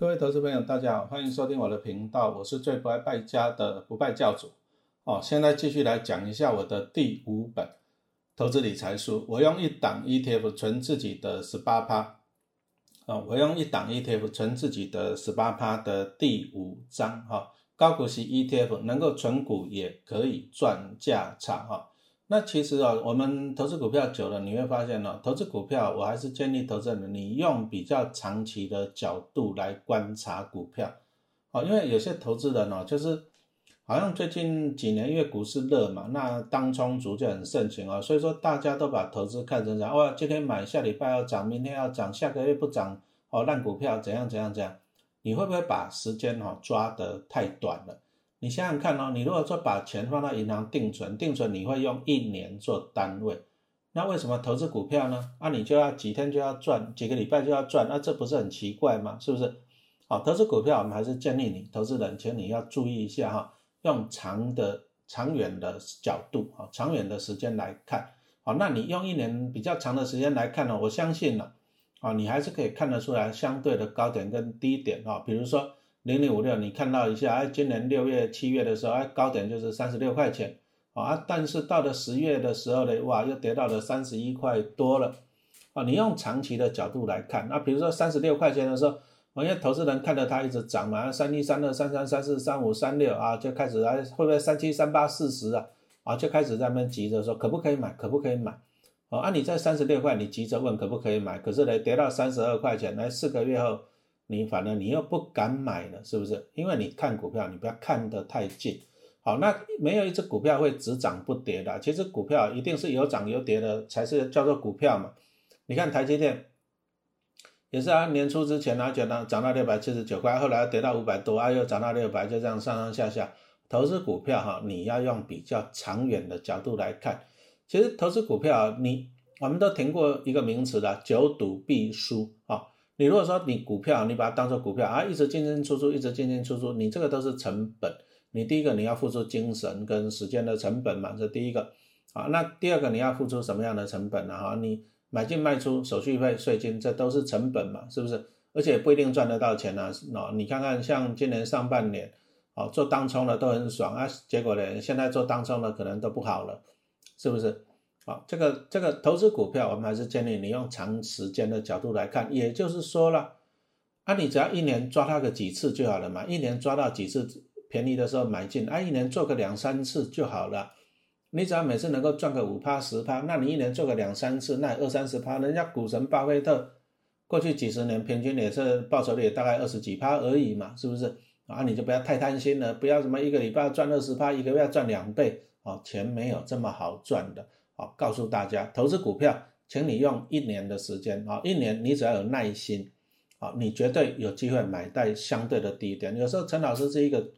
各位投资朋友，大家好，欢迎收听我的频道，我是最不爱败家的不败教主。哦，现在继续来讲一下我的第五本投资理财书。我用一档 ETF 存自己的十八趴。哦，我用一档 ETF 存自己的十八趴的第五章。哈，高股息 ETF 能够存股也可以赚价差。哈。那其实啊，我们投资股票久了，你会发现呢，投资股票我还是建议投资人你用比较长期的角度来观察股票，哦，因为有些投资人呢，就是好像最近几年因为股市热嘛，那当冲族就很盛行啊，所以说大家都把投资看成这样，哇，今天买，下礼拜要涨，明天要涨，下个月不涨，哦，烂股票怎样怎样怎样，你会不会把时间哈抓得太短了？你想想看哦，你如果说把钱放到银行定存，定存你会用一年做单位，那为什么投资股票呢？啊，你就要几天就要赚，几个礼拜就要赚，那这不是很奇怪吗？是不是？好，投资股票我们还是建议你，投资人，请你要注意一下哈，用长的、长远的角度啊，长远的时间来看，好，那你用一年比较长的时间来看呢，我相信呢，啊，你还是可以看得出来相对的高点跟低点啊，比如说。零零五六，你看到一下，哎，今年六月、七月的时候，哎，高点就是三十六块钱，啊，但是到了十月的时候呢，哇，又跌到了三十一块多了，啊，你用长期的角度来看，那比如说三十六块钱的时候，我因为投资人看着它一直涨嘛，三一、三二、三三、三四、三五、三六啊，就开始哎，会不会三七、三八、四十啊，啊，就开始在那边急着说可不可以买，可不可以买，哦啊，你在三十六块，你急着问可不可以买，可是呢，跌到三十二块钱，来四个月后。你反正你又不敢买了，是不是？因为你看股票，你不要看得太近。好，那没有一只股票会只涨不跌的。其实股票一定是有涨有跌的，才是叫做股票嘛。你看台积电也是啊，年初之前呢，讲到涨到六百七十九块，后来跌到五百多，啊又涨到六百，就这样上上下下。投资股票哈，你要用比较长远的角度来看。其实投资股票，你我们都听过一个名词的“久赌必输”啊。你如果说你股票，你把它当做股票啊，一直进进出出，一直进进出出，你这个都是成本。你第一个你要付出精神跟时间的成本嘛，这第一个啊。那第二个你要付出什么样的成本呢？哈，你买进卖出、手续费、税金，这都是成本嘛，是不是？而且不一定赚得到钱啊。喏，你看看像今年上半年，哦，做当冲的都很爽啊，结果呢，现在做当冲的可能都不好了，是不是？好，这个这个投资股票，我们还是建议你用长时间的角度来看。也就是说了，啊，你只要一年抓它个几次就好了嘛，一年抓到几次便宜的时候买进，啊，一年做个两三次就好了。你只要每次能够赚个五趴十趴，那你一年做个两三次，那二三十趴，人家股神巴菲特过去几十年平均也是报酬率大概二十几趴而已嘛，是不是？啊，你就不要太贪心了，不要什么一个礼拜赚二十趴，一个月赚两倍，哦，钱没有这么好赚的。告诉大家，投资股票，请你用一年的时间啊，一年你只要有耐心，啊，你绝对有机会买在相对的低点。有时候陈老师是一个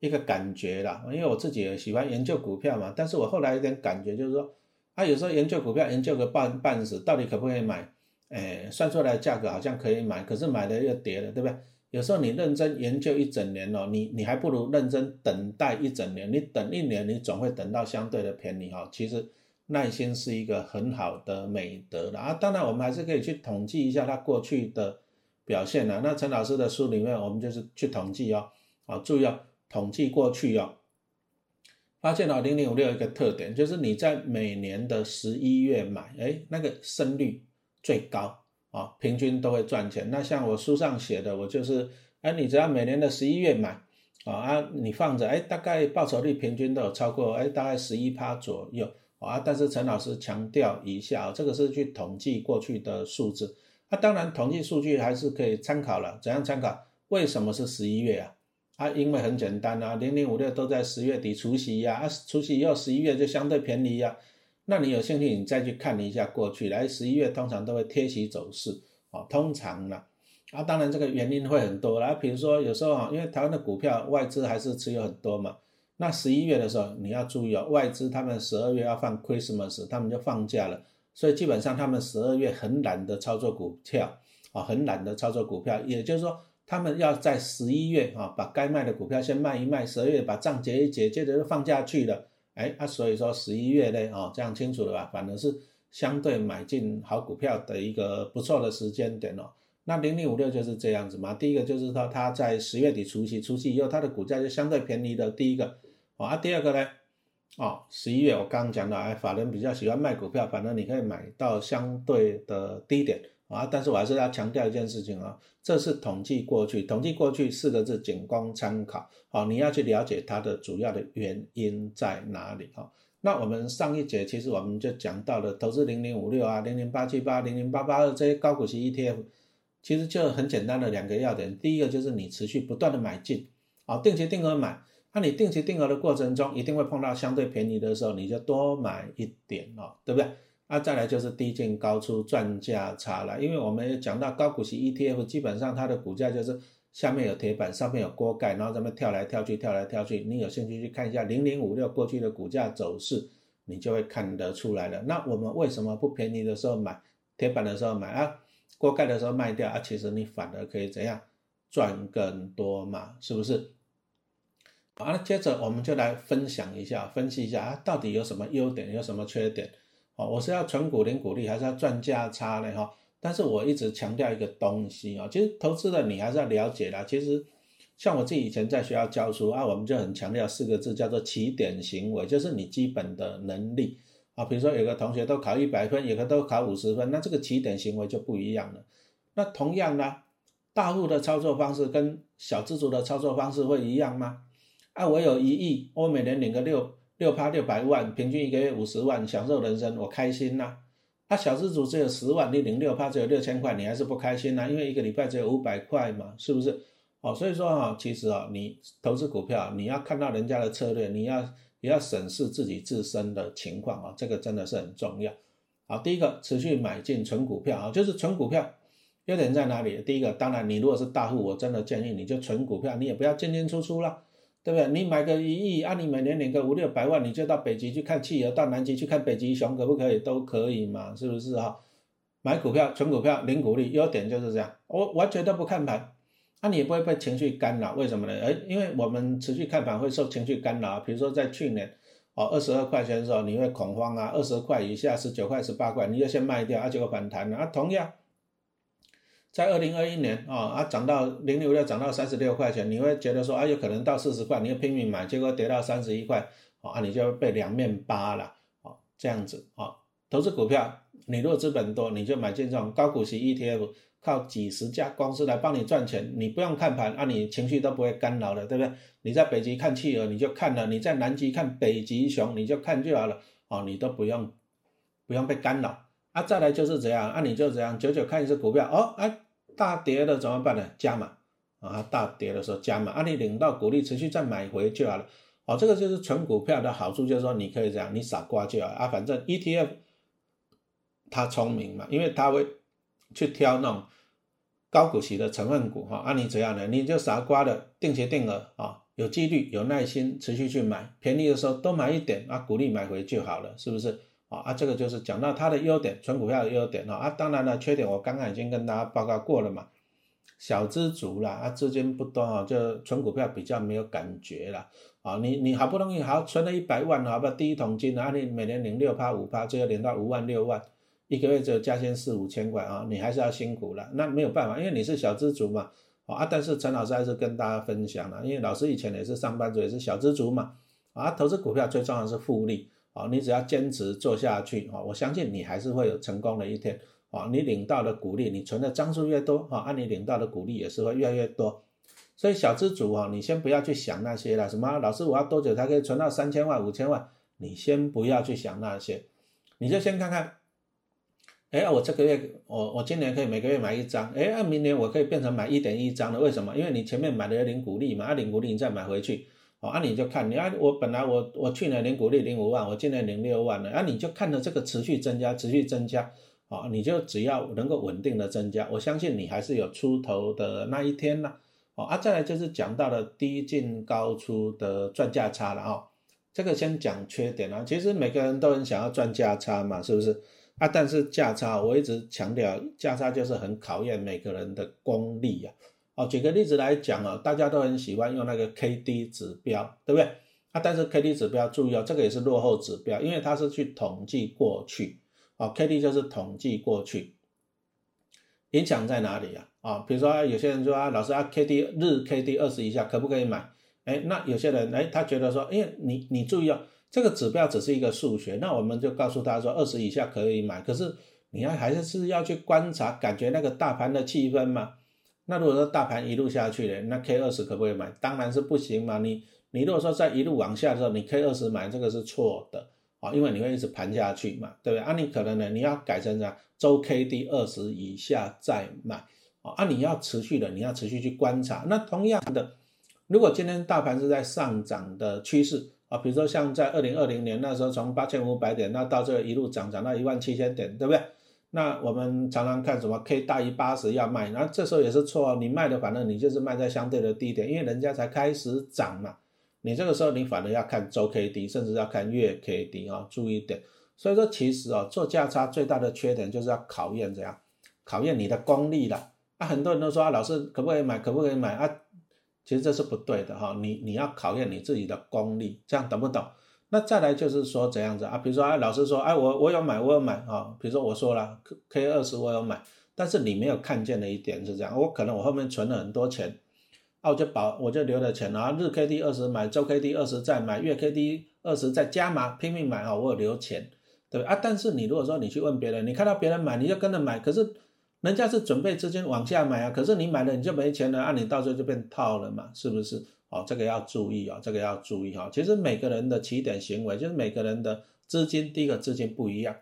一个感觉啦，因为我自己也喜欢研究股票嘛，但是我后来有点感觉，就是说，啊，有时候研究股票研究个半半死，到底可不可以买？哎，算出来价格好像可以买，可是买的又跌了，对不对？有时候你认真研究一整年哦，你你还不如认真等待一整年，你等一年，你总会等到相对的便宜哈。其实。耐心是一个很好的美德的啊，当然我们还是可以去统计一下它过去的表现的。那陈老师的书里面，我们就是去统计哦，啊，注意哦，统计过去哦，发现了零零五六一个特点，就是你在每年的十一月买，哎，那个胜率最高啊，平均都会赚钱。那像我书上写的，我就是，哎，你只要每年的十一月买，啊啊，你放着，哎，大概报酬率平均都有超过，哎，大概十一趴左右。啊，但是陈老师强调一下，这个是去统计过去的数字。那当然，统计数据还是可以参考了。怎样参考？为什么是十一月啊？啊，因为很简单啊，零零五六都在十月底除夕呀，啊，除夕以后十一月就相对便宜呀。那你有兴趣，你再去看一下过去，来十一月通常都会贴息走势啊，通常呢，啊，当然这个原因会很多啦，比如说有时候啊，因为台湾的股票外资还是持有很多嘛。那十一月的时候，你要注意哦，外资他们十二月要放 Christmas，他们就放假了，所以基本上他们十二月很懒得操作股票啊，很懒得操作股票，也就是说，他们要在十一月啊，把该卖的股票先卖一卖，十二月把账结一结，接着就放假去了。哎，啊，所以说十一月呢，哦，这样清楚了吧？反而是相对买进好股票的一个不错的时间点哦。那零零五六就是这样子嘛。第一个就是说它在十月底除夕，除夕以后它的股价就相对便宜的。第一个啊，第二个呢，哦，十一月我刚刚讲到，哎，法人比较喜欢卖股票，反正你可以买到相对的低点啊。但是我还是要强调一件事情啊，这是统计过去，统计过去四个字仅供参考。好，你要去了解它的主要的原因在哪里啊？那我们上一节其实我们就讲到了投资零零五六啊、零零八七八、零零八八二这些高股息 ETF，其实就很简单的两个要点。第一个就是你持续不断的买进，啊，定期定额买。那你定期定额的过程中，一定会碰到相对便宜的时候，你就多买一点哦，对不对？啊，再来就是低进高出赚价差了。因为我们讲到高股息 ETF，基本上它的股价就是。下面有铁板，上面有锅盖，然后咱们跳来跳去，跳来跳去。你有兴趣去看一下零零五六过去的股价走势，你就会看得出来了。那我们为什么不便宜的时候买，铁板的时候买啊，锅盖的时候卖掉啊？其实你反而可以怎样赚更多嘛？是不是？好，那接着我们就来分享一下，分析一下啊，到底有什么优点，有什么缺点？哦，我是要纯股零股利，还是要赚价差呢？哈？但是我一直强调一个东西啊，其实投资的你还是要了解的。其实像我自己以前在学校教书啊，我们就很强调四个字，叫做起点行为，就是你基本的能力啊。比如说有个同学都考一百分，有个都考五十分，那这个起点行为就不一样了。那同样呢，大户的操作方式跟小资族的操作方式会一样吗？啊，我有一亿，我每年领个六六趴六百万，平均一个月五十万，享受人生，我开心呐。他小资主只有十万，你领六趴只有六千块，你还是不开心呐？因为一个礼拜只有五百块嘛，是不是？哦，所以说哈，其实啊，你投资股票，你要看到人家的策略，你要也要审视自己自身的情况啊，这个真的是很重要。好，第一个持续买进纯股票啊，就是纯股票优点在哪里？第一个，当然你如果是大户，我真的建议你就纯股票，你也不要进进出出了。对不对？你买个一亿，按你每年领个五六百万，你就到北极去看企鹅，到南极去看北极熊，可不可以？都可以嘛，是不是哈？买股票，纯股票，零股利，优点就是这样。我完全都不看盘，那你也不会被情绪干扰。为什么呢？哎，因为我们持续看盘会受情绪干扰。比如说在去年，哦，二十二块钱的时候，你会恐慌啊，二十块以下，十九块、十八块，你就先卖掉，啊，结果反弹了。啊，同样。在二零二一年啊，啊涨到零六六涨到三十六块钱，你会觉得说啊有可能到四十块，你要拼命买，结果跌到三十一块，啊你就被两面扒了，啊这样子啊，投资股票，你如果资本多，你就买进这种高股息 ETF，靠几十家公司来帮你赚钱，你不用看盘，啊你情绪都不会干扰的，对不对？你在北极看企鹅，你就看了；你在南极看北极熊，你就看就好了，哦你都不用不用被干扰。啊，再来就是这样，啊，你就这样，久久看一只股票，哦，哎，大跌了怎么办呢？加码啊，大跌的时候加码，啊，你领到股利，持续再买回就好了。哦，这个就是纯股票的好处，就是说你可以这样，你傻瓜就好啊，反正 ETF 它聪明嘛，因为它会去挑那种高股息的成分股哈，啊，你怎样呢？你就傻瓜的定期定额啊，有纪律，有耐心，持续去买，便宜的时候多买一点啊，股利买回就好了，是不是？啊啊，这个就是讲到它的优点，纯股票的优点啊啊，当然了，缺点我刚刚已经跟大家报告过了嘛，小资族啦，啊资金不多啊，就纯股票比较没有感觉了啊，你你好不容易好存了一百万，好吧，第一桶金啊，你每年领六趴五趴，最后领到五万六万，一个月只有加薪四五千块啊，你还是要辛苦了，那没有办法，因为你是小资族嘛，啊，但是陈老师还是跟大家分享了，因为老师以前也是上班族，也是小资族嘛，啊，投资股票最重要的是复利。啊，你只要坚持做下去啊，我相信你还是会有成功的一天啊。你领到的股利，你存的张数越多啊，按你领到的股利也是会越来越多。所以小资主啊，你先不要去想那些了，什么老师我要多久才可以存到三千万、五千万？你先不要去想那些，你就先看看，哎，我这个月我我今年可以每个月买一张，哎，明年我可以变成买一点一张的，为什么？因为你前面买的领股利嘛，啊，领股利你再买回去。哦，啊，你就看，你啊，我本来我我去年领股利零五万，我今年领六万了，啊，你就看着这个持续增加，持续增加，啊，你就只要能够稳定的增加，我相信你还是有出头的那一天呐，哦，啊，再来就是讲到了低进高出的赚价差了啊，这个先讲缺点啊，其实每个人都很想要赚价差嘛，是不是？啊，但是价差我一直强调，价差就是很考验每个人的功力呀。哦，举个例子来讲啊，大家都很喜欢用那个 K D 指标，对不对？啊，但是 K D 指标注意哦，这个也是落后指标，因为它是去统计过去。哦，K D 就是统计过去。影响在哪里啊？啊，比如说有些人说啊，老师啊，K D 日 K D 二十以下可不可以买？哎，那有些人哎，他觉得说，哎，你你注意哦，这个指标只是一个数学，那我们就告诉他说，二十以下可以买，可是你要还是是要去观察，感觉那个大盘的气氛嘛。那如果说大盘一路下去了，那 K 二十可不可以买？当然是不行嘛。你你如果说在一路往下的时候，你 K 二十买这个是错的啊，因为你会一直盘下去嘛，对不对？啊，你可能呢，你要改成啥周 K D 二十以下再买啊，啊，你要持续的，你要持续去观察。那同样的。如果今天大盘是在上涨的趋势啊，比如说像在二零二零年那时候，从八千五百点那到这一路涨涨到一万七千点，对不对？那我们常常看什么 K 大于八十要卖，那这时候也是错，你卖的反正你就是卖在相对的低点，因为人家才开始涨嘛。你这个时候你反而要看周 K D，甚至要看月 K D 啊，注意点。所以说其实啊，做价差最大的缺点就是要考验怎样，考验你的功力了。啊，很多人都说啊，老师可不可以买？可不可以买啊？其实这是不对的哈，你你要考验你自己的功力，这样懂不懂？那再来就是说怎样子啊？比如说，哎，老师说，哎，我我有买，我有买啊。比如说我说了 K 二十我有买，但是你没有看见的一点是这样，我可能我后面存了很多钱，啊，我就保我就留了钱啊，日 K D 二十买，周 K D 二十再买，月 K D 二十再加码，拼命买啊，我有留钱，对啊？但是你如果说你去问别人，你看到别人买，你就跟着买，可是。人家是准备资金往下买啊，可是你买了你就没钱了，啊，你到时候就变套了嘛，是不是？哦，这个要注意哦，这个要注意哈。其实每个人的起点行为，就是每个人的资金，第一个资金不一样，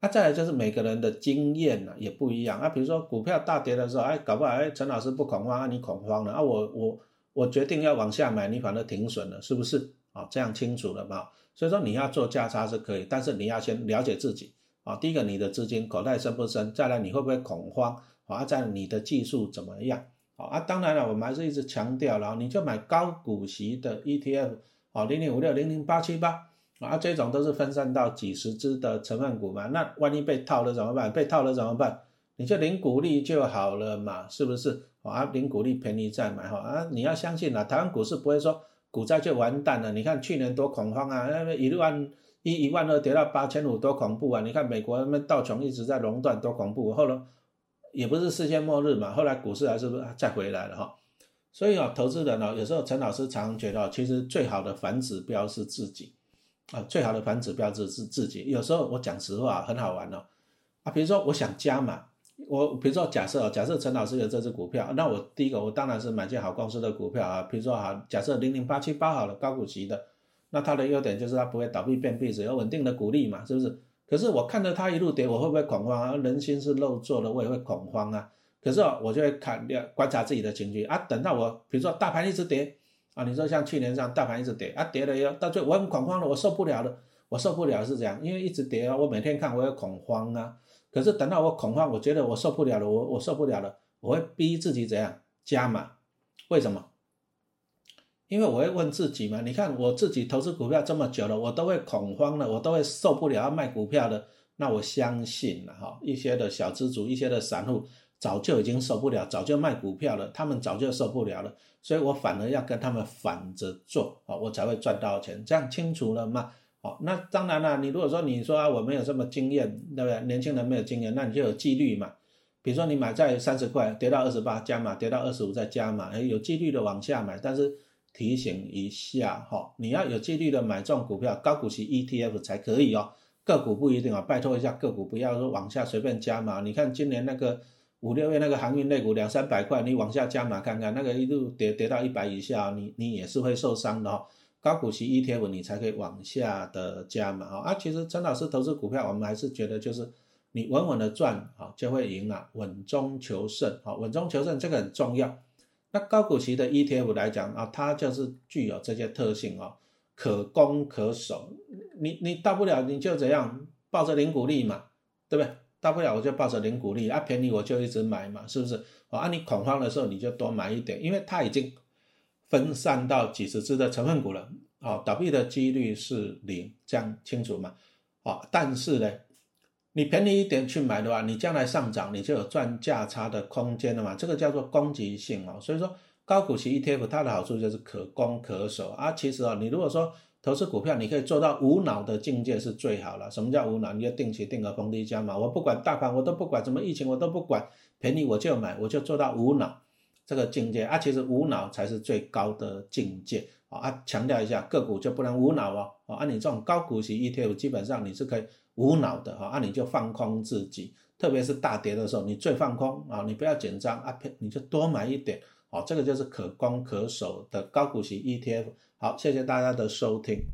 啊，再来就是每个人的经验呢也不一样啊。比如说股票大跌的时候，哎，搞不好哎，陈老师不恐慌啊，你恐慌了啊，我我我决定要往下买，你反而停损了，是不是？啊，这样清楚了吗？所以说你要做价差是可以，但是你要先了解自己。啊，第一个你的资金口袋深不深？再来你会不会恐慌？啊，再你的技术怎么样？啊，当然了，我们还是一直强调了，你就买高股息的 ETF，啊，零零五六零零八七八，啊，这种都是分散到几十只的成分股嘛，那万一被套了怎么办？被套了怎么办？你就零股利就好了嘛，是不是？啊，零股利便宜再买哈，啊，你要相信啊，台湾股市不会说股灾就完蛋了。你看去年多恐慌啊，一万。一一万二跌到八千五，多恐怖啊！你看美国那边道琼一直在熔断，多恐怖。后来也不是世界末日嘛，后来股市还是不是再回来了哈。所以啊，投资人呢，有时候陈老师常常觉得，其实最好的反指标是自己啊，最好的反指标是是自己。有时候我讲实话，很好玩哦啊，比如说我想加嘛，我比如说假设假设陈老师有这只股票，那我第一个我当然是买进好公司的股票啊，比如说好假设零零八七八好了，高股息的。那它的优点就是它不会倒闭变壁，只有稳定的股利嘛，是不是？可是我看着它一路跌，我会不会恐慌啊？人心是肉做的，我也会恐慌啊。可是哦，我就会看观察自己的情绪啊。等到我比如说大盘一直跌啊，你说像去年这样大盘一直跌啊，跌了以后到最后我很恐慌了，我受不了了，我受不了是这样，因为一直跌啊，我每天看我也恐慌啊。可是等到我恐慌，我觉得我受不了了，我我受不了了，我会逼自己怎样加码？为什么？因为我会问自己嘛，你看我自己投资股票这么久了，我都会恐慌了，我都会受不了要卖股票的。那我相信了哈，一些的小资主，一些的散户早就已经受不了，早就卖股票了，他们早就受不了了。所以我反而要跟他们反着做啊，我才会赚到钱。这样清楚了吗？好，那当然了，你如果说你说啊我没有这么经验，对不对？年轻人没有经验，那你就有纪律嘛。比如说你买在三十块，跌到二十八加码，跌到二十五再加码，哎，有纪律的往下买，但是。提醒一下哈，你要有纪律的买这种股票，高股息 ETF 才可以哦。个股不一定啊，拜托一下个股不要说往下随便加码。你看今年那个五六月那个航运类股两三百块，你往下加码看看，那个一路跌跌到一百以下，你你也是会受伤的哈。高股息 ETF 你才可以往下的加码哈。啊，其实陈老师投资股票，我们还是觉得就是你稳稳的赚啊，就会赢了，稳中求胜啊，稳中求胜这个很重要。那高股息的 ETF 来讲啊，它就是具有这些特性哦，可攻可守。你你大不了你就怎样抱着零股利嘛，对不对？大不了我就抱着零股利啊，便宜我就一直买嘛，是不是？啊，你恐慌的时候你就多买一点，因为它已经分散到几十只的成分股了，哦，倒闭的几率是零，这样清楚吗？啊，但是呢。你便宜一点去买的话，你将来上涨，你就有赚价差的空间了嘛？这个叫做攻击性哦。所以说高股息 ETF 它的好处就是可攻可守啊。其实啊，你如果说投资股票，你可以做到无脑的境界是最好了。什么叫无脑？你就定期定额逢低加码，我不管大盘，我都不管什么疫情，我都不管，便宜我就买，我就做到无脑这个境界啊。其实无脑才是最高的境界啊！强调一下，个股就不能无脑哦。啊，你这种高股息 ETF，基本上你是可以无脑的哈。那你就放空自己，特别是大跌的时候，你最放空啊，你不要紧张啊，你就多买一点。哦，这个就是可攻可守的高股息 ETF。好，谢谢大家的收听。